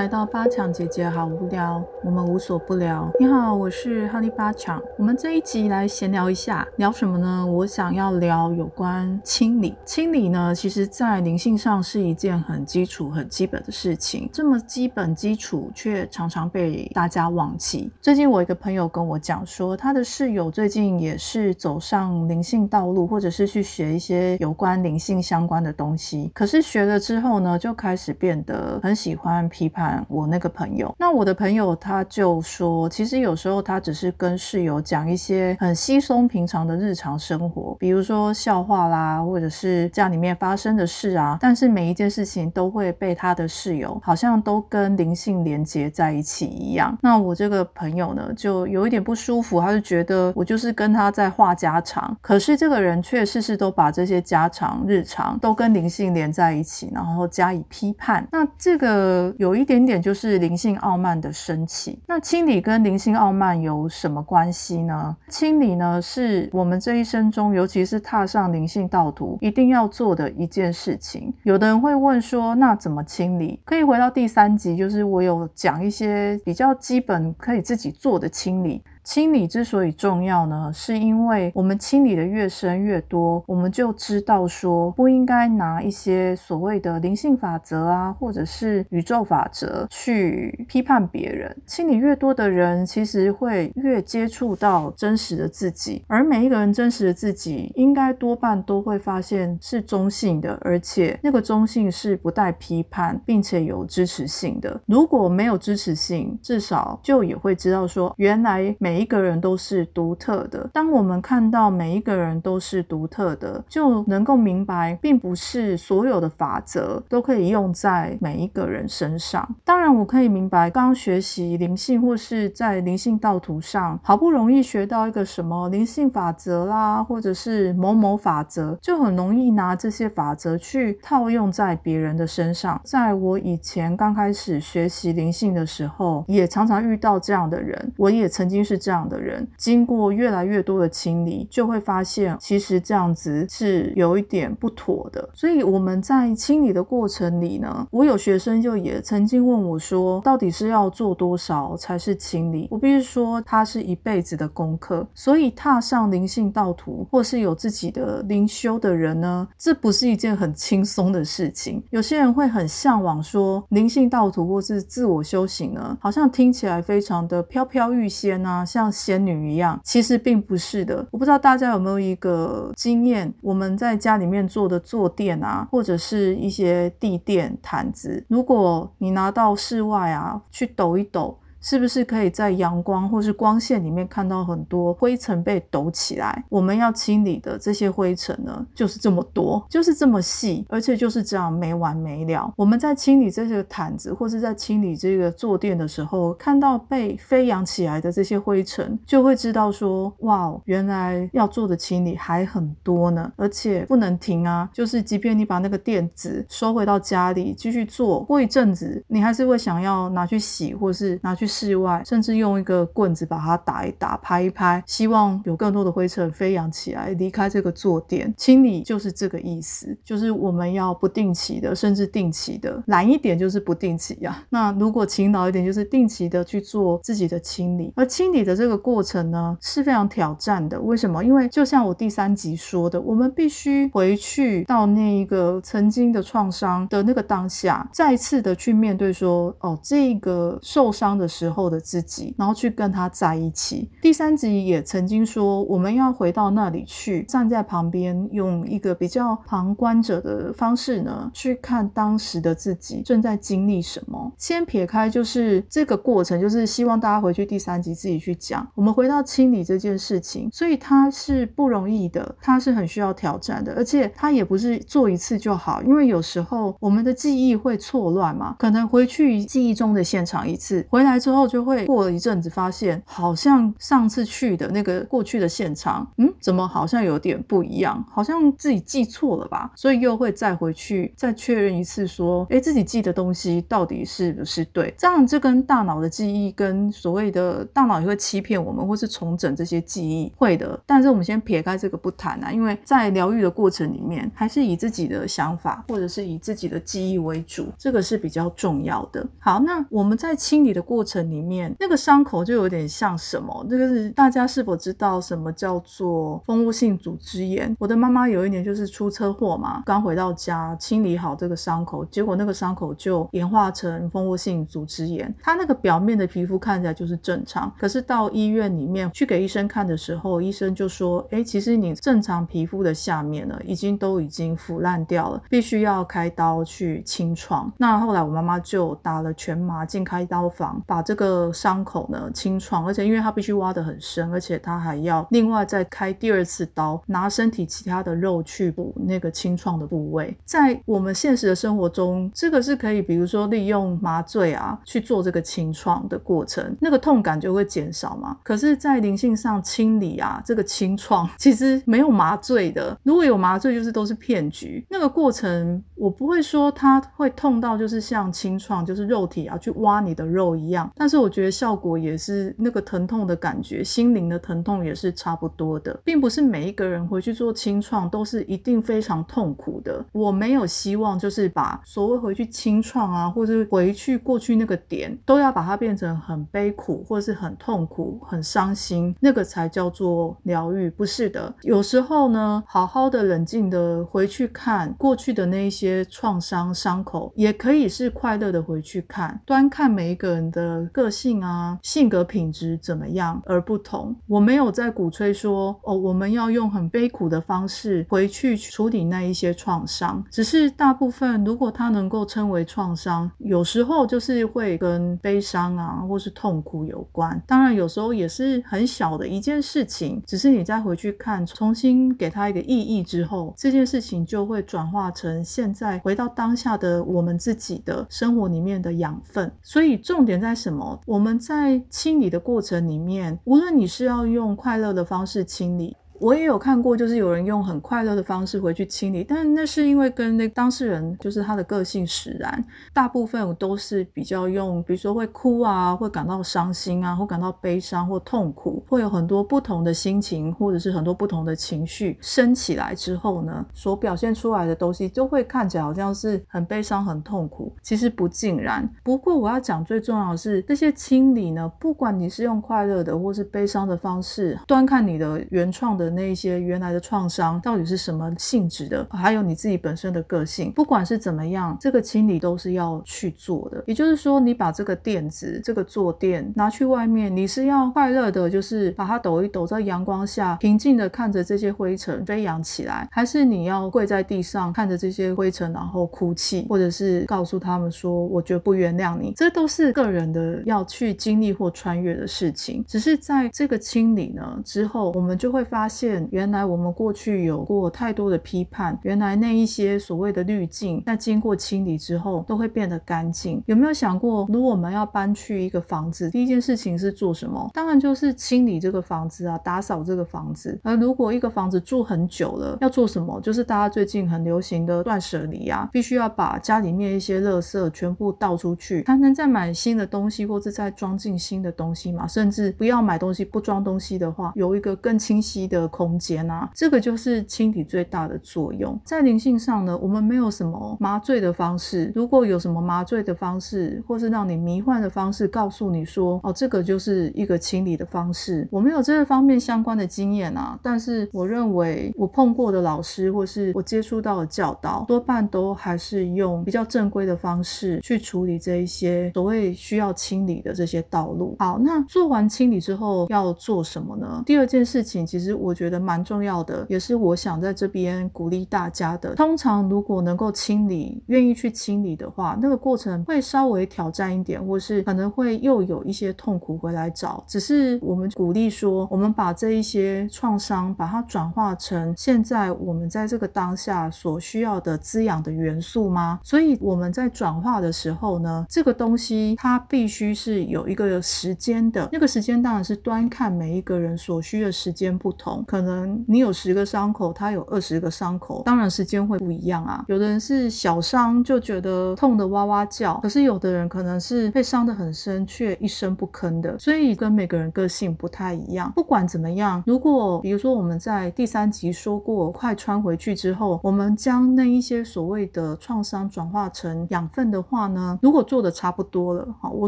来到八强姐姐好无聊，我们无所不聊。你好，我是哈利八强。我们这一集来闲聊一下，聊什么呢？我想要聊有关清理。清理呢，其实在灵性上是一件很基础、很基本的事情。这么基本基础，却常常被大家忘记。最近我一个朋友跟我讲说，他的室友最近也是走上灵性道路，或者是去学一些有关灵性相关的东西。可是学了之后呢，就开始变得很喜欢。批判我那个朋友，那我的朋友他就说，其实有时候他只是跟室友讲一些很稀松平常的日常生活，比如说笑话啦，或者是家里面发生的事啊，但是每一件事情都会被他的室友好像都跟灵性连接在一起一样。那我这个朋友呢，就有一点不舒服，他就觉得我就是跟他在话家常，可是这个人却事事都把这些家常日常都跟灵性连在一起，然后加以批判。那这个有。一点点就是灵性傲慢的升起。那清理跟灵性傲慢有什么关系呢？清理呢，是我们这一生中，尤其是踏上灵性道途，一定要做的一件事情。有的人会问说，那怎么清理？可以回到第三集，就是我有讲一些比较基本可以自己做的清理。清理之所以重要呢，是因为我们清理的越深越多，我们就知道说不应该拿一些所谓的灵性法则啊，或者是宇宙法则去批判别人。清理越多的人，其实会越接触到真实的自己，而每一个人真实的自己，应该多半都会发现是中性的，而且那个中性是不带批判，并且有支持性的。如果没有支持性，至少就也会知道说，原来每。每一个人都是独特的。当我们看到每一个人都是独特的，就能够明白，并不是所有的法则都可以用在每一个人身上。当然，我可以明白，刚学习灵性或是在灵性道途上，好不容易学到一个什么灵性法则啦，或者是某某法则，就很容易拿这些法则去套用在别人的身上。在我以前刚开始学习灵性的时候，也常常遇到这样的人。我也曾经是。这样的人，经过越来越多的清理，就会发现其实这样子是有一点不妥的。所以我们在清理的过程里呢，我有学生就也曾经问我说，到底是要做多少才是清理？我必须说，它是一辈子的功课。所以踏上灵性道途，或是有自己的灵修的人呢，这不是一件很轻松的事情。有些人会很向往说，灵性道途或是自我修行呢，好像听起来非常的飘飘欲仙啊。像仙女一样，其实并不是的。我不知道大家有没有一个经验，我们在家里面做的坐垫啊，或者是一些地垫、毯子，如果你拿到室外啊去抖一抖。是不是可以在阳光或是光线里面看到很多灰尘被抖起来？我们要清理的这些灰尘呢，就是这么多，就是这么细，而且就是这样没完没了。我们在清理这些毯子或是在清理这个坐垫的时候，看到被飞扬起来的这些灰尘，就会知道说，哇，原来要做的清理还很多呢，而且不能停啊！就是即便你把那个垫子收回到家里继续做，过一阵子你还是会想要拿去洗，或是拿去。室外，甚至用一个棍子把它打一打、拍一拍，希望有更多的灰尘飞扬起来，离开这个坐垫。清理就是这个意思，就是我们要不定期的，甚至定期的，懒一点就是不定期呀。那如果勤劳一点，就是定期的去做自己的清理。而清理的这个过程呢，是非常挑战的。为什么？因为就像我第三集说的，我们必须回去到那一个曾经的创伤的那个当下，再次的去面对说，哦，这个受伤的。时候的自己，然后去跟他在一起。第三集也曾经说，我们要回到那里去，站在旁边，用一个比较旁观者的方式呢，去看当时的自己正在经历什么。先撇开就是这个过程，就是希望大家回去第三集自己去讲。我们回到清理这件事情，所以它是不容易的，它是很需要挑战的，而且它也不是做一次就好，因为有时候我们的记忆会错乱嘛，可能回去记忆中的现场一次，回来之后时候就会过了一阵子，发现好像上次去的那个过去的现场，嗯，怎么好像有点不一样，好像自己记错了吧？所以又会再回去再确认一次，说，哎，自己记的东西到底是不是对？这样这跟大脑的记忆跟所谓的大脑也会欺骗我们，或是重整这些记忆会的。但是我们先撇开这个不谈啊，因为在疗愈的过程里面，还是以自己的想法或者是以自己的记忆为主，这个是比较重要的。好，那我们在清理的过程里面，那个伤口就有点像什么？这个是大家是否知道什么叫做蜂窝性组织炎？我的妈妈有一年就是出车祸嘛，刚回到家清理好这个伤口，结果那个伤口就演化成蜂窝性组织炎。它那个表面的皮肤看起来就是正常，可是到医院里面去给医生看的时候，医生就说：“哎，其实你正常皮肤的下面呢，已经都已经腐烂掉了，必须要开刀去清创。”那后来我妈妈就打了全麻进开刀房，把这个伤口呢清创，而且因为它必须挖得很深，而且它还要另外再开第二次刀，拿身体其他的肉去补那个清创的部位。在我们现实的生活中，这个是可以，比如说利用麻醉啊去做这个清创的过程，那个痛感就会减少嘛。可是，在灵性上清理啊，这个清创 其实没有麻醉的，如果有麻醉，就是都是骗局。那个过程我不会说它会痛到就是像清创，就是肉体啊去挖你的肉一样，但是我觉得效果也是那个疼痛的感觉，心灵的疼痛也是差不多的，并不是每一个人回去做清创都是一定非常痛苦的。我没有希望就是把所谓回去清创啊，或者回去过去那个点，都要把它变成很悲苦或是很痛苦、很伤心，那个才叫做疗愈。不是的，有时候呢，好好的冷静的回去看过去的那一些创伤伤口，也可以是快乐的回去看，端看每一个人的个性啊、性格品质怎么样而不同。我没有在鼓吹说哦，我们要用很悲苦的方式回去处理那一些创伤，只是大部分如果它能够称为创伤，有时候就是会跟悲伤啊或是痛苦有关。当然有时候也是很小的一件事情，只是你再回去看，重新给它一个意义之后，这件事情就会转化成现在回到当下的我们自己的生活里面的养分。所以重点在什我们在清理的过程里面，无论你是要用快乐的方式清理。我也有看过，就是有人用很快乐的方式回去清理，但那是因为跟那当事人就是他的个性使然。大部分都是比较用，比如说会哭啊，会感到伤心啊，或感到悲伤或痛苦，会有很多不同的心情，或者是很多不同的情绪升起来之后呢，所表现出来的东西就会看起来好像是很悲伤、很痛苦。其实不尽然。不过我要讲最重要的是，这些清理呢，不管你是用快乐的或是悲伤的方式，端看你的原创的。那些原来的创伤到底是什么性质的？还有你自己本身的个性，不管是怎么样，这个清理都是要去做的。也就是说，你把这个垫子、这个坐垫拿去外面，你是要快乐的，就是把它抖一抖，在阳光下平静的看着这些灰尘飞扬起来，还是你要跪在地上看着这些灰尘，然后哭泣，或者是告诉他们说，我绝不原谅你？这都是个人的要去经历或穿越的事情。只是在这个清理呢之后，我们就会发现现。原来我们过去有过太多的批判，原来那一些所谓的滤镜，在经过清理之后都会变得干净。有没有想过，如果我们要搬去一个房子，第一件事情是做什么？当然就是清理这个房子啊，打扫这个房子。而如果一个房子住很久了，要做什么？就是大家最近很流行的断舍离啊，必须要把家里面一些垃圾全部倒出去，才能再买新的东西，或者再装进新的东西嘛。甚至不要买东西不装东西的话，有一个更清晰的。的空间啊，这个就是清理最大的作用。在灵性上呢，我们没有什么麻醉的方式。如果有什么麻醉的方式，或是让你迷幻的方式，告诉你说，哦，这个就是一个清理的方式，我没有这个方面相关的经验啊。但是我认为，我碰过的老师，或是我接触到的教导，多半都还是用比较正规的方式去处理这一些所谓需要清理的这些道路。好，那做完清理之后要做什么呢？第二件事情，其实我。我觉得蛮重要的，也是我想在这边鼓励大家的。通常如果能够清理，愿意去清理的话，那个过程会稍微挑战一点，或是可能会又有一些痛苦回来找。只是我们鼓励说，我们把这一些创伤，把它转化成现在我们在这个当下所需要的滋养的元素吗？所以我们在转化的时候呢，这个东西它必须是有一个时间的，那个时间当然是端看每一个人所需的时间不同。可能你有十个伤口，他有二十个伤口，当然时间会不一样啊。有的人是小伤就觉得痛得哇哇叫，可是有的人可能是被伤得很深却一声不吭的，所以跟每个人个性不太一样。不管怎么样，如果比如说我们在第三集说过，快穿回去之后，我们将那一些所谓的创伤转化成养分的话呢，如果做的差不多了，好，我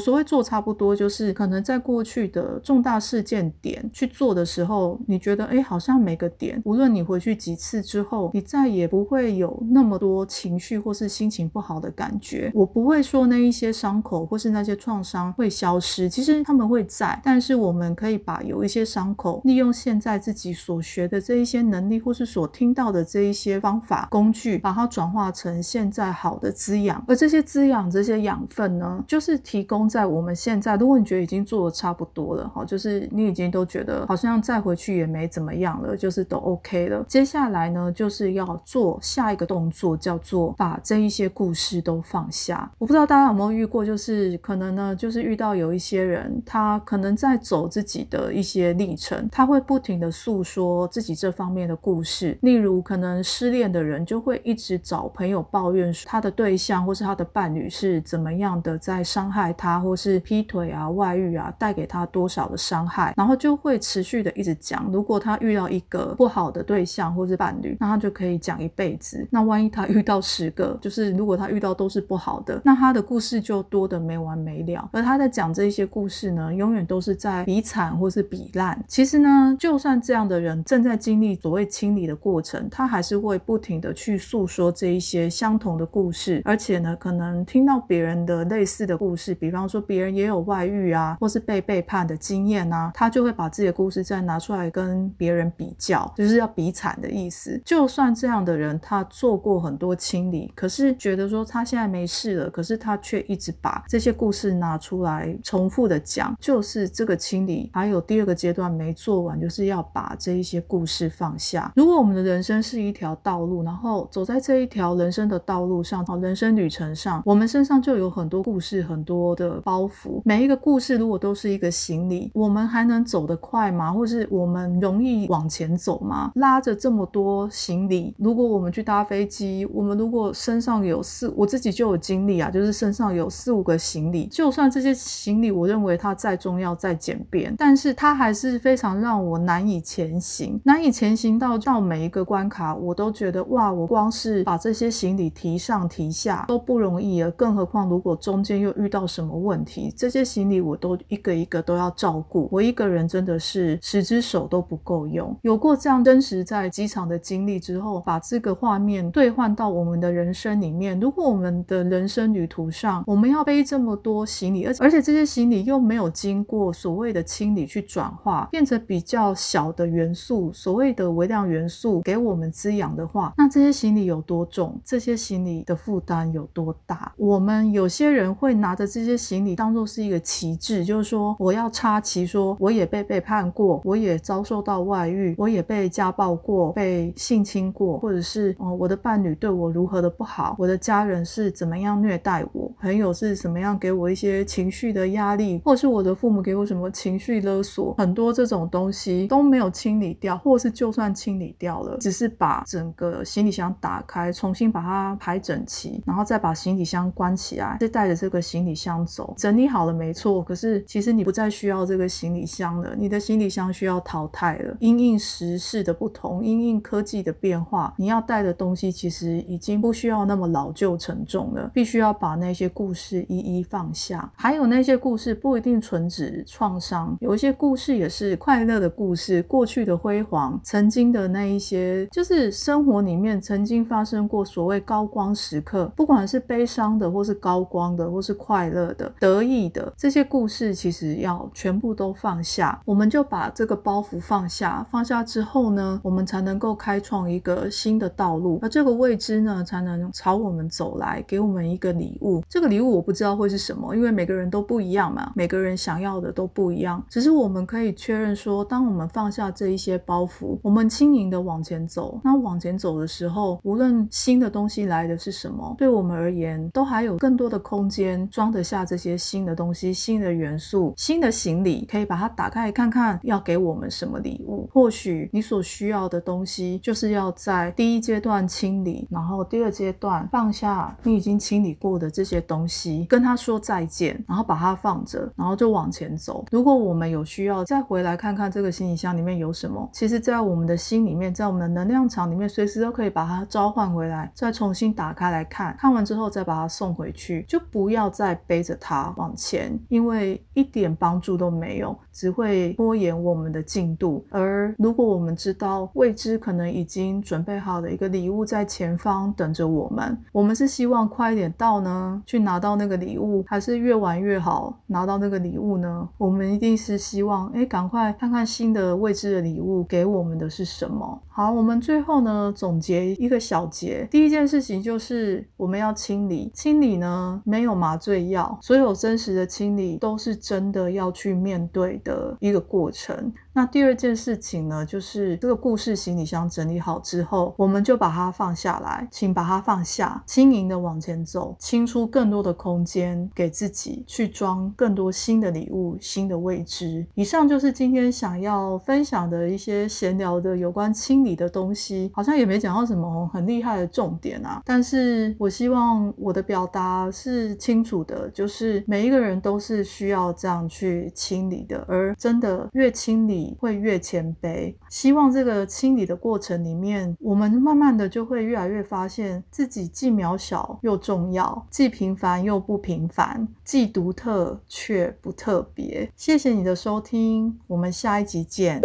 所谓做差不多，就是可能在过去的重大事件点去做的时候，你觉得哎，好像每个点，无论你回去几次之后，你再也不会有那么多情绪或是心情不好的感觉。我不会说那一些伤口或是那些创伤会消失，其实他们会在，但是我们可以把有一些伤口，利用现在自己所学的这一些能力，或是所听到的这一些方法工具，把它转化成现在好的滋养。而这些滋养、这些养分呢，就是提供在我们现在。如果你觉得已经做的差不多了，哈，就是你已经都觉得好像再回去也没怎么样了，就是都 OK 了。接下来呢，就是要做下一个动作，叫做把这一些故事都放下。我不知道大家有没有遇过，就是可能呢，就是遇到有一些人，他可能在走自己的一些历程，他会不停的诉说自己这方面的故事。例如，可能失恋的人就会一直找朋友抱怨他的对象或是他的伴侣是怎么样的在伤害他，或是劈腿啊、外遇啊，带给他多少的伤害，然后就会持续的一直讲。如果他遇到一个不好的对象或是伴侣，那他就可以讲一辈子。那万一他遇到十个，就是如果他遇到都是不好的，那他的故事就多的没完没了。而他在讲这些故事呢，永远都是在比惨或是比烂。其实呢，就算这样的人正在经历所谓清理的过程，他还是会不停的去诉说这一些相同的故事，而且呢，可能听到别人的类似的故事，比方说别人也有外遇啊，或是被背叛的经验啊，他就会把自己的故事再拿出来跟别人比较，就是要比惨的意思。就算这样的人他做过很多清理，可是觉得说他现在没事了，可是他却一直把这些故事拿出来重复的讲，就是这个清理还有第二个阶段没做完，就是要把这一些故事放下。如果我们的人生是一条道路，然后走在这一条人生的道路上，人生旅程上，我们身上就有很多故事，很多的包袱。每一个故事如果都是一个行李，我们还能走得快吗？或是我们容易往前走吗？拉着这么多行李，如果我们去搭飞机，我们如果身上有四，我自己就有经历啊，就是身上有四五个行李，就算这些行李，我认为它再重要、再简便，但是它还是非常让我难以前行，难以前行到到每一个关卡，我都觉得哇，我光是把这些行李提上提下都不容易了，更何况如果中间又遇到什么问题，这些行李我都一个一个都要照顾，我一个人真的是十只手都不够用。有过这样真实在机场的经历之后，把这个画面兑换到我们的人生里面，如果我们的人生旅途上我们要背这么多行李，而而且这些行李又没有经过所谓的清理去转化，变成比较小的元素，所谓的微量元素给我们滋养的话，那这些行李有多重？这些行李的负担有多大？我们有些人会拿着这些行李当做是一个旗帜，就是说我要插旗，说我也被背叛过，我也遭受到外遇，我也被家暴过，被性侵过，或者是哦我的伴侣对我如何的不好，我的家人是怎么样虐待我，朋友是怎么样给我一些情绪的压力，或是我的父母给我什么情绪勒索，很多这种东西都没有清理掉，或是就算清理掉了，只是把整个行李箱打开，重新把它排整齐，然后再把行李箱关起来，再带着这个行李箱走，整理好了没错。可是其实你不再需要这个行李箱了，你的行李箱需要淘汰了。因应时事的不同，因应科技的变化，你要带的东西其实已经不需要那么老旧沉重了，必须要把那些故事一一放下。还有那些故事不一定纯指创伤，有一些故事也是快乐的故事，过去的辉煌，曾经的那一些，就是生活里面曾经发生过所谓高光时刻，不管是悲伤的，或是高光的，或是快乐的、得意的这些故事，其实要全部都放下，我们就把这个包袱放下。下，放下之后呢，我们才能够开创一个新的道路，而这个未知呢，才能朝我们走来，给我们一个礼物。这个礼物我不知道会是什么，因为每个人都不一样嘛，每个人想要的都不一样。只是我们可以确认说，当我们放下这一些包袱，我们轻盈的往前走，那往前走的时候，无论新的东西来的是什么，对我们而言，都还有更多的空间装得下这些新的东西、新的元素、新的行李，可以把它打开看看，要给我们什么礼物。或许你所需要的东西，就是要在第一阶段清理，然后第二阶段放下你已经清理过的这些东西，跟他说再见，然后把它放着，然后就往前走。如果我们有需要，再回来看看这个行李箱里面有什么。其实，在我们的心里面，在我们的能量场里面，随时都可以把它召唤回来，再重新打开来看。看完之后，再把它送回去，就不要再背着它往前，因为一点帮助都没有，只会拖延我们的进度。而而如果我们知道未知可能已经准备好的一个礼物在前方等着我们，我们是希望快一点到呢，去拿到那个礼物，还是越晚越好拿到那个礼物呢？我们一定是希望，哎，赶快看看新的未知的礼物给我们的是什么。好，我们最后呢总结一个小结，第一件事情就是我们要清理，清理呢没有麻醉药，所有真实的清理都是真的要去面对的一个过程。那第二件事情呢，就是这个故事行李箱整理好之后，我们就把它放下来，请把它放下，轻盈的往前走，清出更多的空间给自己去装更多新的礼物、新的未知。以上就是今天想要分享的一些闲聊的有关清理的东西，好像也没讲到什么很厉害的重点啊。但是我希望我的表达是清楚的，就是每一个人都是需要这样去清理的，而真的越清理。会越谦卑，希望这个清理的过程里面，我们慢慢的就会越来越发现自己既渺小又重要，既平凡又不平凡，既独特却不特别。谢谢你的收听，我们下一集见。